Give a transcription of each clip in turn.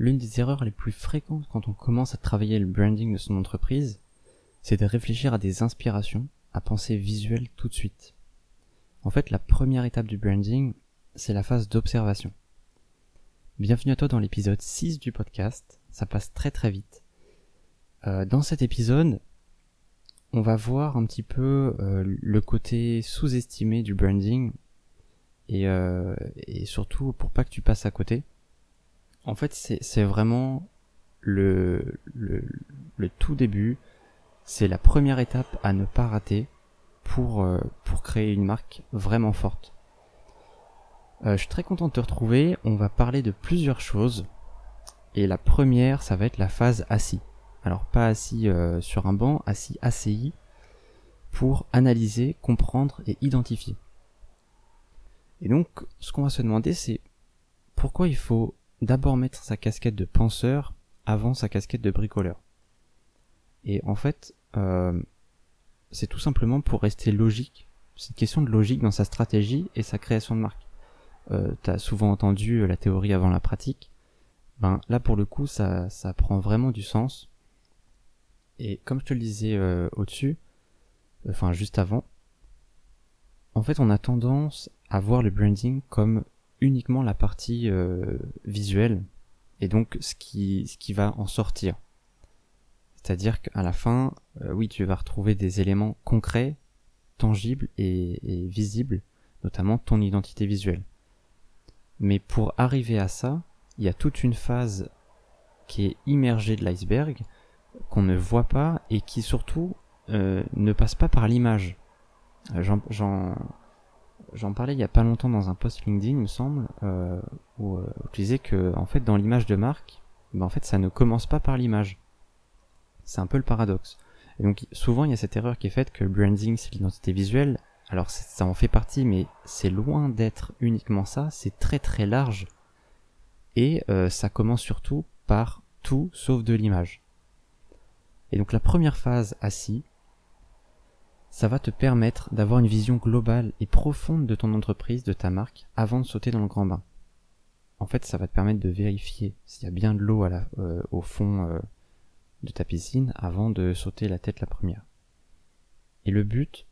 L'une des erreurs les plus fréquentes quand on commence à travailler le branding de son entreprise, c'est de réfléchir à des inspirations, à penser visuel tout de suite. En fait, la première étape du branding, c'est la phase d'observation. Bienvenue à toi dans l'épisode 6 du podcast, ça passe très très vite. Euh, dans cet épisode, on va voir un petit peu euh, le côté sous-estimé du branding euh, et, surtout pour pas que tu passes à côté. En fait, c'est vraiment le, tout début, c'est la première étape à ne pas rater pour, euh, créer une marque vraiment forte. Euh, je suis très content de te retrouver, on va parler de plusieurs choses. Et la première, ça va être la phase assis. Alors pas assis euh, sur un banc, assis ACI, pour analyser, comprendre et identifier. Et donc, ce qu'on va se demander, c'est pourquoi il faut d'abord mettre sa casquette de penseur avant sa casquette de bricoleur. Et en fait, euh, c'est tout simplement pour rester logique. C'est une question de logique dans sa stratégie et sa création de marque. Euh, T'as souvent entendu la théorie avant la pratique. Ben là pour le coup, ça, ça prend vraiment du sens. Et comme je te le disais euh, au-dessus, enfin juste avant, en fait on a tendance à voir le branding comme uniquement la partie euh, visuelle et donc ce qui, ce qui va en sortir. C'est-à-dire qu'à la fin, euh, oui, tu vas retrouver des éléments concrets, tangibles et, visibles, notamment ton identité visuelle. Mais pour arriver à ça, il y a toute une phase qui est immergée de l'iceberg, qu'on ne voit pas et qui surtout euh, ne passe pas par l'image. Euh, j'en parlais il y a pas longtemps dans un post LinkedIn, il me semble, euh, où, euh, où disais que en fait dans l'image de marque, ben, en fait ça ne commence pas par l'image. C'est un peu le paradoxe. Et donc souvent il y a cette erreur qui est faite que le branding c'est l'identité visuelle. Alors ça en fait partie, mais c'est loin d'être uniquement ça. C'est très très large et euh, ça commence surtout par tout sauf de l'image. Et donc la première phase assis, ça va te permettre d'avoir une vision globale et profonde de ton entreprise, de ta marque, avant de sauter dans le grand bain. En fait, ça va te permettre de vérifier s'il y a bien de l'eau euh, au fond euh, de ta piscine avant de sauter la tête la première. Et le but,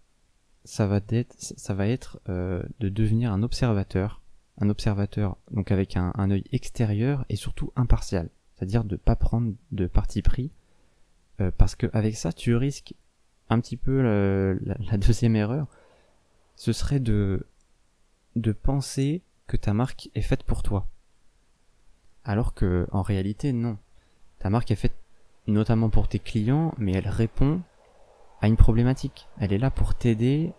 ça va être, euh, de devenir un observateur, un observateur donc avec un, un œil extérieur et surtout impartial, c'est-à-dire de pas prendre de parti pris parce que avec ça, tu risques un petit peu la, deuxième erreur, ce serait de de penser que ta marque est faite pour toi, alors que en réalité non. Ta marque est faite notamment pour tes clients, mais elle répond à une problématique. Elle est là pour t'aider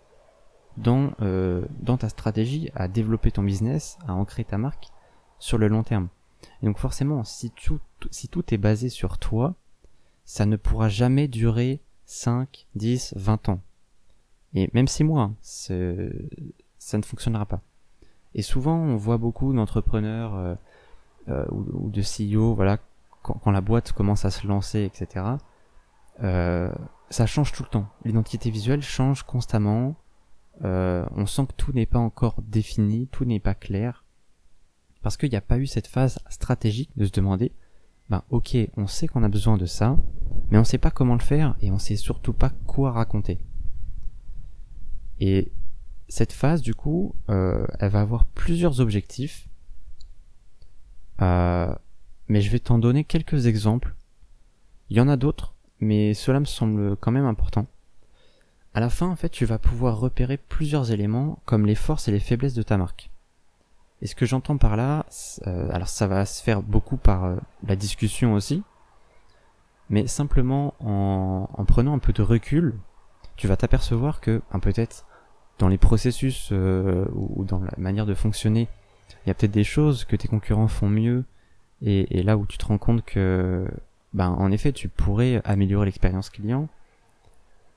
dans euh, dans ta stratégie à développer ton business, à ancrer ta marque sur le long terme. Et donc forcément, si tout si tout est basé sur toi, ça ne pourra jamais durer 5, 10, 20 ans. Et même 6 mois, ça ne fonctionnera pas. Et souvent, on voit beaucoup d'entrepreneurs euh, euh, ou, de CEO, voilà, quand, la boîte commence à se lancer, etc. Euh, ça change tout le temps. L'identité visuelle change constamment. On sent que tout n'est pas encore défini, tout n'est pas clair, parce qu'il n'y a pas eu cette phase stratégique de se demander ben ok, on sait qu'on a besoin de ça, mais on sait pas comment le faire et on sait surtout pas quoi raconter. Et cette phase, du coup, euh, elle va avoir plusieurs objectifs, euh, mais je vais t'en donner quelques exemples. Il y en a d'autres, mais cela me semble quand même important. À la fin, en fait, tu vas pouvoir repérer plusieurs éléments comme les forces et les faiblesses de ta marque. Et ce que j'entends par là, euh, alors ça va se faire beaucoup par euh, la discussion aussi, mais simplement en, en, prenant un peu de recul, tu vas t'apercevoir que ben, peut-être dans les processus euh, ou, dans la manière de fonctionner, il y a peut-être des choses que tes concurrents font mieux, et, et, là où tu te rends compte que, ben en effet, tu pourrais améliorer l'expérience client,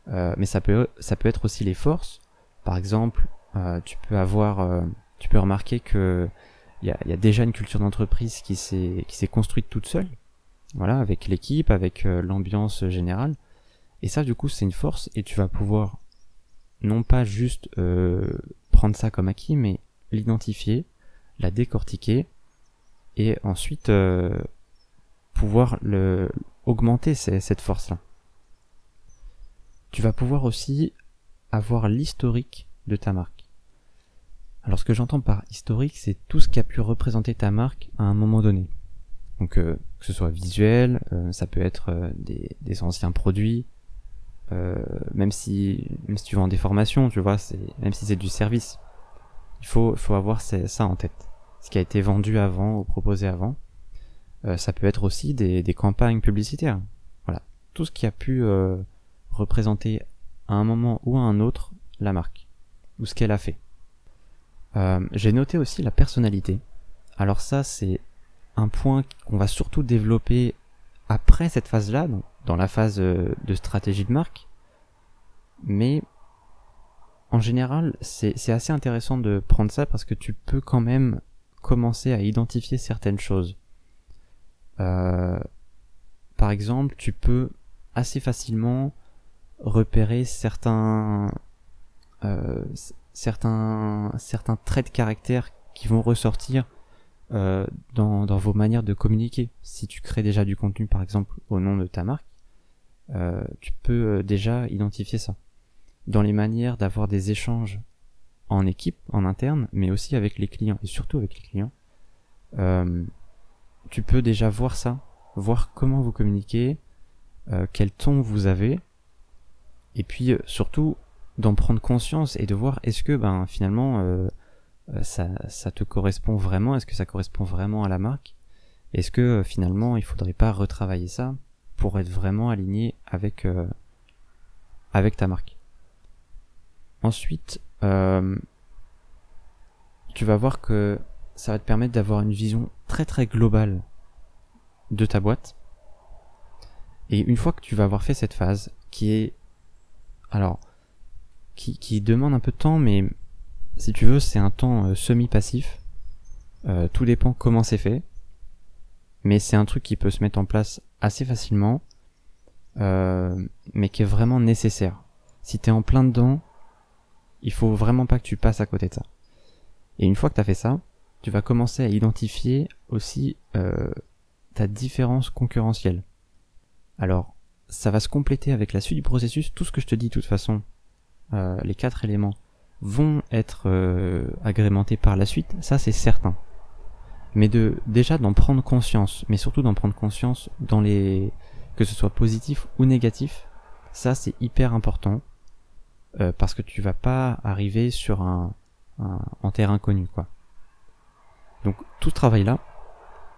mais ça peut ça peut être aussi les forces. Par exemple, tu peux avoir tu peux remarquer que il y a, déjà une culture d'entreprise qui s'est qui s'est construite toute seule, voilà, avec l'équipe, avec euh, l'ambiance générale. Et ça, du coup, c'est une force et tu vas pouvoir non pas juste euh, prendre ça comme acquis, mais l'identifier, la décortiquer et ensuite euh, pouvoir augmenter cette force-là. Tu vas pouvoir aussi avoir l'historique de ta marque. Alors ce que j'entends par historique, c'est tout ce qui a pu représenter ta marque à un moment donné. Donc euh, que ce soit visuel, euh, ça peut être euh, des, anciens produits, même si même si tu vends des formations, tu vois, même si c'est du service, il faut avoir ça en tête. Ce qui a été vendu avant ou proposé avant. ça peut être aussi des, campagnes publicitaires. Voilà, tout ce qui a pu représenter à un moment ou à un autre la marque ou ce qu'elle a fait. J'ai noté aussi la personnalité. Alors ça, c'est un point qu'on va surtout développer après cette phase-là, dans la phase euh, de stratégie de marque. Mais en général, c'est assez intéressant de prendre ça parce que tu peux quand même commencer à identifier certaines choses. Euh, par exemple, tu peux assez facilement repérer certains, euh, certains, certains traits de caractère qui vont ressortir euh, dans, dans, vos manières de communiquer. Si tu crées déjà du contenu, par exemple, au nom de ta marque, euh, tu peux euh, déjà identifier ça. Dans les manières d'avoir des échanges en équipe, en interne, mais aussi avec les clients, et surtout avec les clients, tu peux déjà voir ça, voir comment vous communiquez, quel ton vous avez, et puis surtout d'en prendre conscience et de voir est-ce que ben finalement euh, ça, ça te correspond vraiment Est-ce que ça correspond vraiment à la marque? Est-ce que euh, finalement il faudrait pas retravailler ça pour être vraiment aligné avec euh, avec ta marque? Ensuite, tu vas voir que ça va te permettre d'avoir une vision très très globale de ta boîte. Et une fois que tu vas avoir fait cette phase, qui est alors qui, demande un peu de temps, mais si tu veux, c'est un temps euh, semi-passif. Euh, tout dépend comment c'est fait. Mais c'est un truc qui peut se mettre en place assez facilement, euh, mais qui est vraiment nécessaire. Si t'es en plein dedans, il faut vraiment pas que tu passes à côté de ça. Et une fois que t'as fait ça, tu vas commencer à identifier aussi ta différence concurrentielle. Alors, ça va se compléter avec la suite du processus. Tout ce que je te dis, de toute façon, les quatre éléments, vont être euh, agrémentés par la suite, ça c'est certain. Mais de déjà d'en prendre conscience, mais surtout d'en prendre conscience dans les que ce soit positif ou négatif, ça c'est hyper important euh, parce que tu vas pas arriver sur un, un en terre inconnue quoi. Donc tout ce travail là,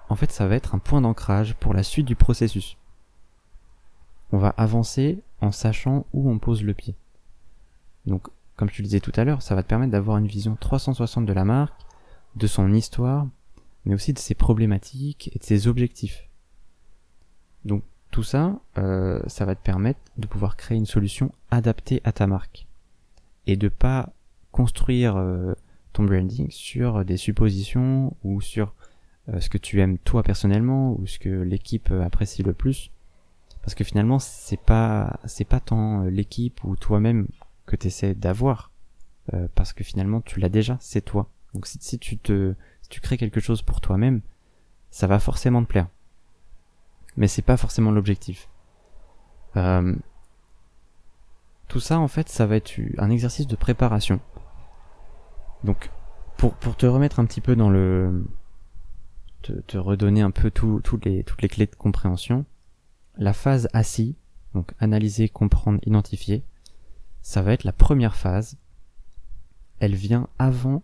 en fait ça va être un point d'ancrage pour la suite du processus. On va avancer en sachant où on pose le pied. Donc comme je te le disais tout à l'heure, ça va te permettre d'avoir une vision 360 de la marque, de son histoire, mais aussi de ses problématiques et de ses objectifs. Donc tout ça, euh, ça va te permettre de pouvoir créer une solution adaptée à ta marque et de pas construire euh, ton branding sur des suppositions ou sur euh, ce que tu aimes toi personnellement ou ce que l'équipe apprécie le plus parce que finalement c'est pas c'est pas tant l'équipe ou toi-même que tu essaies d'avoir euh, parce que finalement tu l'as déjà, c'est toi. Donc si, si tu te si tu crées quelque chose pour toi-même, ça va forcément te plaire. Mais c'est pas forcément l'objectif. Euh, tout ça en fait, ça va être un exercice de préparation. Donc pour pour te remettre un petit peu dans le te, te redonner un peu tout, les, toutes les clés de compréhension, la phase assis, donc analyser, comprendre, identifier, ça va être la première phase. Elle vient avant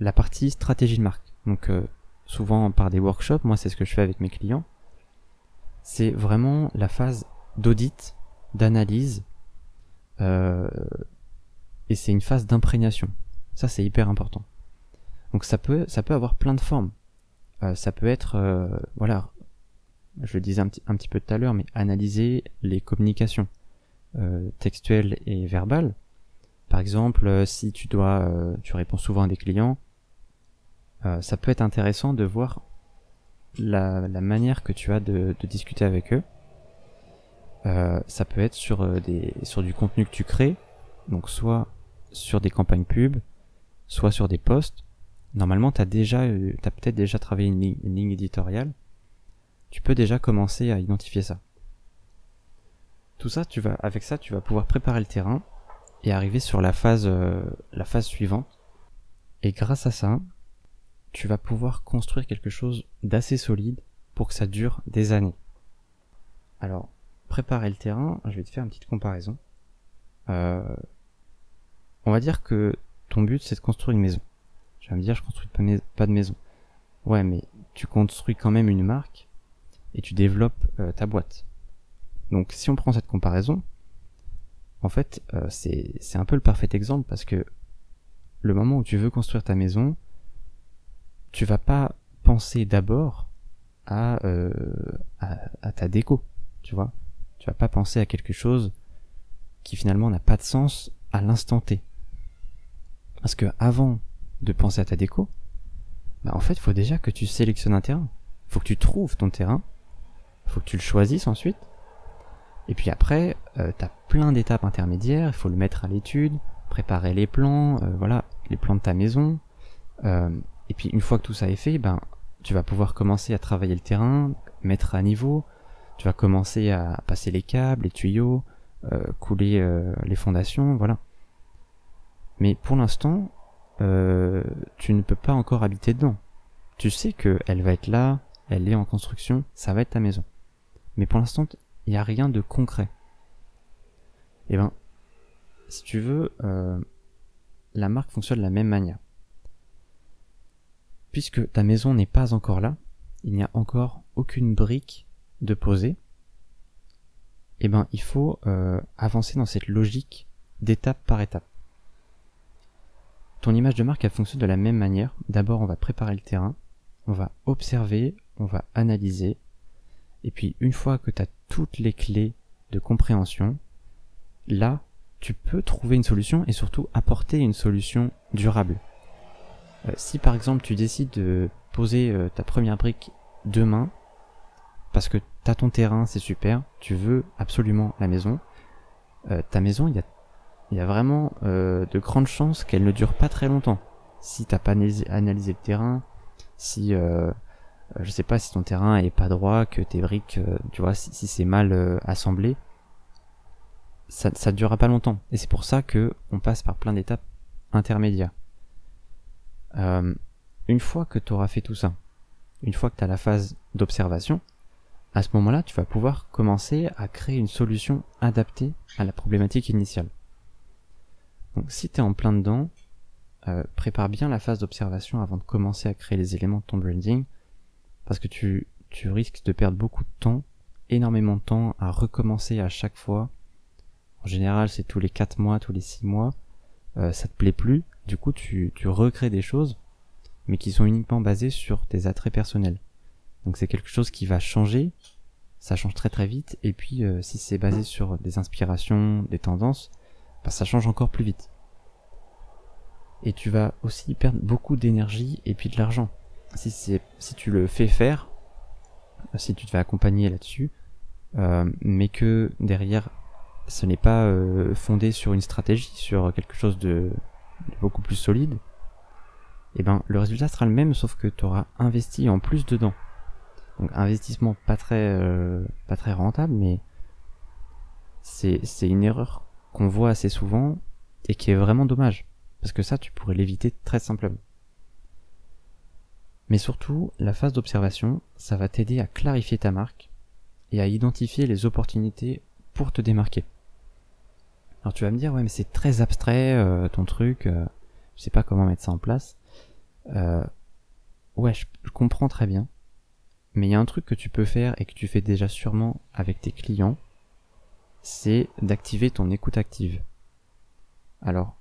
la partie stratégie de marque. Donc euh, souvent par des workshops, moi c'est ce que je fais avec mes clients. C'est vraiment la phase d'audit, d'analyse, euh, et c'est une phase d'imprégnation. Ça c'est hyper important. Donc ça peut ça peut avoir plein de formes. Euh, ça peut être voilà, je le disais un petit, un petit peu tout à l'heure, mais analyser les communications. Euh, textuel et verbal. Par exemple, euh, si tu dois, euh, tu réponds souvent à des clients, ça peut être intéressant de voir la, manière que tu as de, discuter avec eux. ça peut être sur des sur du contenu que tu crées, donc soit sur des campagnes pub, soit sur des posts. Normalement, tu as déjà, t'as peut-être déjà travaillé une ligne éditoriale. tu peux déjà commencer à identifier ça. Ça, tu vas, avec ça, tu vas pouvoir préparer le terrain et arriver sur la phase, euh, la phase suivante. Et grâce à ça, tu vas pouvoir construire quelque chose d'assez solide pour que ça dure des années. Alors, préparer le terrain, je vais te faire une petite comparaison. Euh, on va dire que ton but c'est de construire une maison. Tu vas me dire, je construis pas de maison. Ouais, mais tu construis quand même une marque et tu développes euh, ta boîte. Donc si on prend cette comparaison, en fait, euh, c'est un peu le parfait exemple parce que le moment où tu veux construire ta maison, tu vas pas penser d'abord à, euh, à, ta déco, tu vois. Tu vas pas penser à quelque chose qui finalement n'a pas de sens à l'instant T. Parce que avant de penser à ta déco, bah en fait, faut déjà que tu sélectionnes un terrain. Faut que tu trouves ton terrain. Faut que tu le choisisses ensuite. Et puis après, euh, tu as plein d'étapes intermédiaires. Il faut le mettre à l'étude, préparer les plans, euh, voilà, les plans de ta maison. Euh, et puis une fois que tout ça est fait, ben tu vas pouvoir commencer à travailler le terrain, mettre à niveau. Tu vas commencer à passer les câbles, les tuyaux, euh, couler les fondations, voilà. Mais pour l'instant, tu ne peux pas encore habiter dedans. Tu sais que elle va être là, elle est en construction, ça va être ta maison. Mais pour l'instant, il n'y a rien de concret. Eh ben, si tu veux, euh, la marque fonctionne de la même manière. Puisque ta maison n'est pas encore là, il n'y a encore aucune brique de poser, eh ben, il faut euh, avancer dans cette logique d'étape par étape. Ton image de marque, elle fonctionne de la même manière. D'abord, on va préparer le terrain, on va observer, on va analyser, et puis une fois que tu as toutes les clés de compréhension, là, tu peux trouver une solution et surtout apporter une solution durable. Euh, si par exemple tu décides de poser euh, ta première brique demain, parce que tu ton terrain, c'est super, tu veux absolument la maison, euh, ta maison, il y a y a vraiment de grandes chances qu'elle ne dure pas très longtemps. Si t'as pas analysé, le terrain, si je sais pas si ton terrain est pas droit, que tes briques, euh, tu vois, si, c'est mal euh, assemblé, ça, ça durera pas longtemps. Et c'est pour ça que on passe par plein d'étapes intermédiaires. une fois que tu auras fait tout ça, une fois que tu as la phase d'observation, à ce moment-là, tu vas pouvoir commencer à créer une solution adaptée à la problématique initiale. Donc si tu es en plein dedans, euh, prépare bien la phase d'observation avant de commencer à créer les éléments de ton branding, parce que tu, risques de perdre beaucoup de temps, énormément de temps à recommencer à chaque fois. En général, c'est tous les 4 mois, tous les 6 mois. Euh, ça te plaît plus, du coup tu, tu recrées des choses, mais qui sont uniquement basées sur tes attraits personnels. Donc c'est quelque chose qui va changer, ça change très très vite, et puis euh, si c'est basé sur des inspirations, des tendances, ça change encore plus vite. Et tu vas aussi perdre beaucoup d'énergie et puis de l'argent. Si, si tu le fais faire, si tu te fais accompagner là-dessus, euh, mais que derrière ce n'est pas euh, fondé sur une stratégie, sur quelque chose de, beaucoup plus solide, eh ben le résultat sera le même sauf que tu auras investi en plus dedans. Donc investissement pas très euh, pas très rentable mais c'est une erreur qu'on voit assez souvent et qui est vraiment dommage. Parce que ça, tu pourrais l'éviter très simplement. Mais surtout, la phase d'observation, ça va t'aider à clarifier ta marque et à identifier les opportunités pour te démarquer. Alors tu vas me dire, ouais, mais c'est très abstrait euh, ton truc, euh, je sais pas comment mettre ça en place. Euh, ouais, je, je comprends très bien. Mais il y a un truc que tu peux faire et que tu fais déjà sûrement avec tes clients, c'est d'activer ton écoute active. Alors,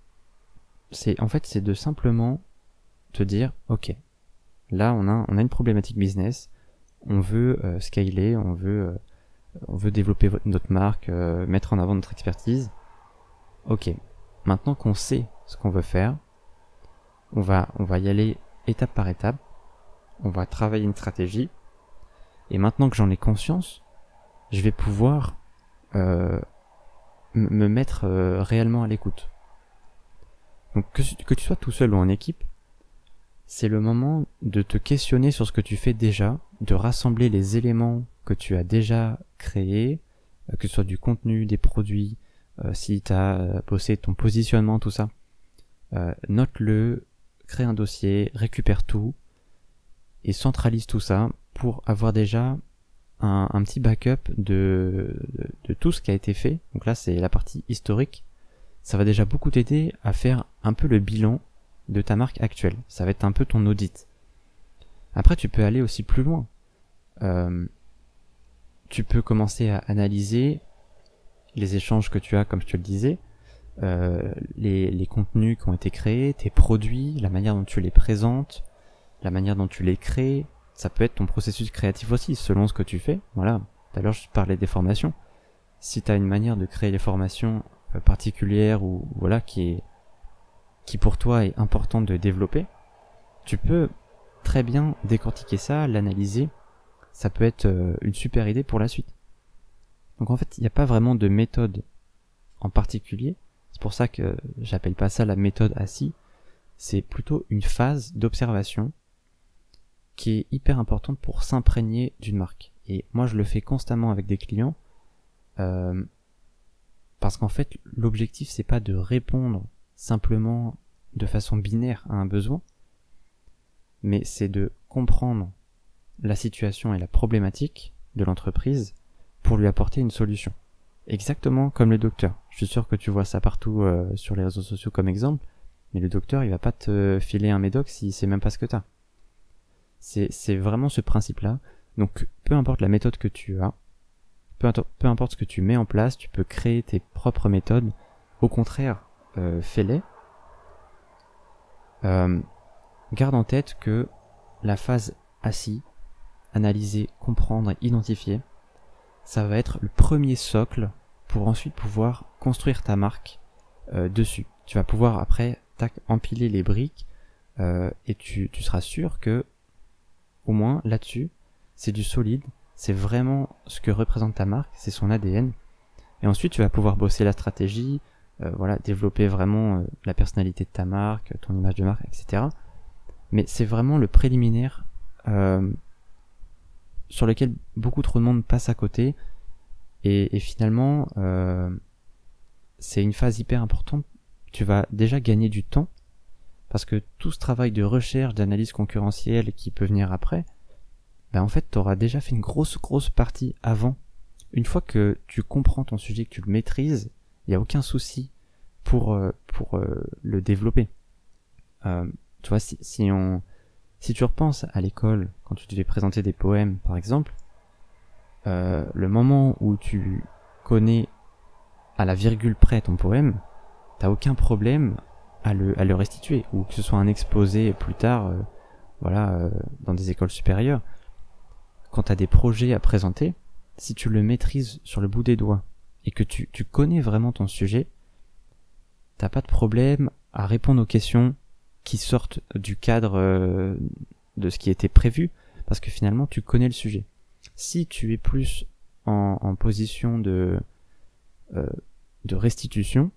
c'est en fait c'est de simplement te dire ok, là on a une problématique business, on veut euh, scaler, on veut euh, développer notre marque, euh, mettre en avant notre expertise. Ok, maintenant qu'on sait ce qu'on veut faire, on va y aller étape par étape, on va travailler une stratégie, et maintenant que j'en ai conscience, je vais pouvoir me mettre réellement à l'écoute. Donc que, tu sois tout seul ou en équipe, c'est le moment de te questionner sur ce que tu fais déjà, de rassembler les éléments que tu as déjà créés, euh, que ce soit du contenu, des produits, euh, si tu as euh, bossé ton positionnement, tout ça. Note-le, crée un dossier, récupère tout et centralise tout ça pour avoir déjà un, petit backup de, de, tout ce qui a été fait. Donc là, c'est la partie historique. Ça va déjà beaucoup t'aider à faire un peu le bilan de ta marque actuelle. Ça va être un peu ton audit. Après, tu peux aller aussi plus loin. Euh, tu peux commencer à analyser les échanges que tu as, comme je te le disais, euh, les, les, contenus qui ont été créés, tes produits, la manière dont tu les présentes, la manière dont tu les crées. Ça peut être ton processus créatif aussi, selon ce que tu fais. Voilà. Tout à l'heure, je parlais des formations. Si tu as une manière de créer les formations euh, particulière ou voilà qui est qui pour toi est importante de développer, tu peux très bien décortiquer ça, l'analyser. Ça peut être euh, une super idée pour la suite. Donc en fait, il n'y a pas vraiment de méthode en particulier. C'est pour ça que j'appelle pas ça la méthode assis. C'est plutôt une phase d'observation qui est hyper importante pour s'imprégner d'une marque. Et moi, je le fais constamment avec des clients. Euh, parce qu'en fait, l'objectif, c'est pas de répondre simplement de façon binaire à un besoin, mais c'est de comprendre la situation et la problématique de l'entreprise pour lui apporter une solution. Exactement comme le docteur. Je suis sûr que tu vois ça partout euh, sur les réseaux sociaux comme exemple, mais le docteur il va pas te filer un médoc s'il sait même pas ce que t'as. C'est, c'est vraiment ce principe-là. Donc peu importe la méthode que tu as, peu, peu importe ce que tu mets en place, tu peux créer tes propres méthodes. Au contraire, euh, fais-les. Euh, garde en tête que la phase assis, analyser, comprendre identifier, ça va être le premier socle pour ensuite pouvoir construire ta marque euh, dessus. Tu vas pouvoir après tac, empiler les briques et tu, tu seras sûr que au moins là-dessus c'est du solide, c'est vraiment ce que représente ta marque, c'est son ADN. Et ensuite tu vas pouvoir bosser la stratégie, voilà, développer vraiment euh, la personnalité de ta marque, ton image de marque, etc. Mais c'est vraiment le préliminaire euh, sur lequel beaucoup trop de monde passe à côté. Et, et finalement, c'est une phase hyper importante. Tu vas déjà gagner du temps parce que tout ce travail de recherche, d'analyse concurrentielle qui peut venir après, ben en fait, tu auras déjà fait une grosse, grosse partie avant. Une fois que tu comprends ton sujet, que tu le maîtrises, il n'y a aucun souci pour, euh, pour euh, le développer. Euh, tu vois, si, si, tu repenses à l'école, quand tu devais présenter des poèmes, par exemple, le moment où tu connais à la virgule près ton poème, t'as aucun problème à le, à le restituer, ou que ce soit un exposé plus tard, voilà, dans des écoles supérieures. Quand t'as des projets à présenter, si tu le maîtrises sur le bout des doigts, et que tu, connais vraiment ton sujet, t'as pas de problème à répondre aux questions qui sortent du cadre euh, de ce qui était prévu, parce que finalement tu connais le sujet. Si tu es plus en, en position de, euh, de restitution,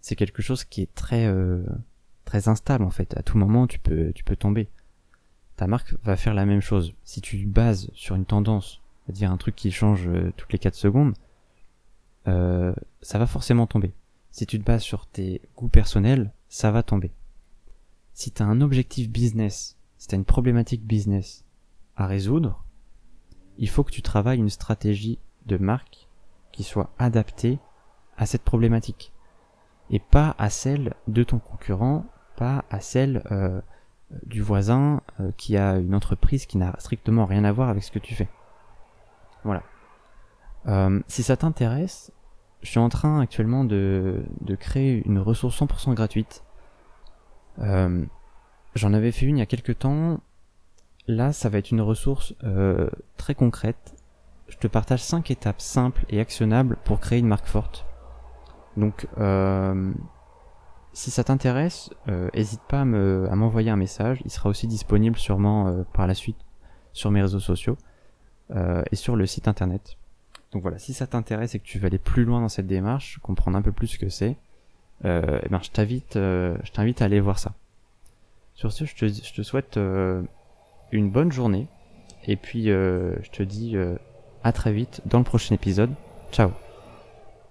c'est quelque chose qui est très euh, très instable en fait. À tout moment tu peux tu peux tomber. Ta marque va faire la même chose. Si tu bases sur une tendance, c'est-à-dire un truc qui change toutes les 4 secondes, euh, ça va forcément tomber. Si tu te bases sur tes goûts personnels, ça va tomber. Si tu as un objectif business, si tu as une problématique business à résoudre, il faut que tu travailles une stratégie de marque qui soit adaptée à cette problématique et pas à celle de ton concurrent, pas à celle euh, du voisin euh, qui a une entreprise qui n'a strictement rien à voir avec ce que tu fais. Voilà. Euh, si ça t'intéresse, je suis en train actuellement de, de créer une ressource 100% gratuite. Euh, J'en avais fait une il y a quelques temps. Là, ça va être une ressource euh, très concrète. Je te partage 5 étapes simples et actionnables pour créer une marque forte. Donc, euh, si ça t'intéresse, n'hésite pas à m'envoyer un message. Il sera aussi disponible sûrement par la suite sur mes réseaux sociaux et sur le site internet. Donc voilà, si ça t'intéresse et que tu veux aller plus loin dans cette démarche, comprendre un peu plus ce que c'est, euh, eh ben euh, je t'invite, à aller voir ça. Sur ce, je te, souhaite euh, une bonne journée et puis je te dis à très vite dans le prochain épisode. Ciao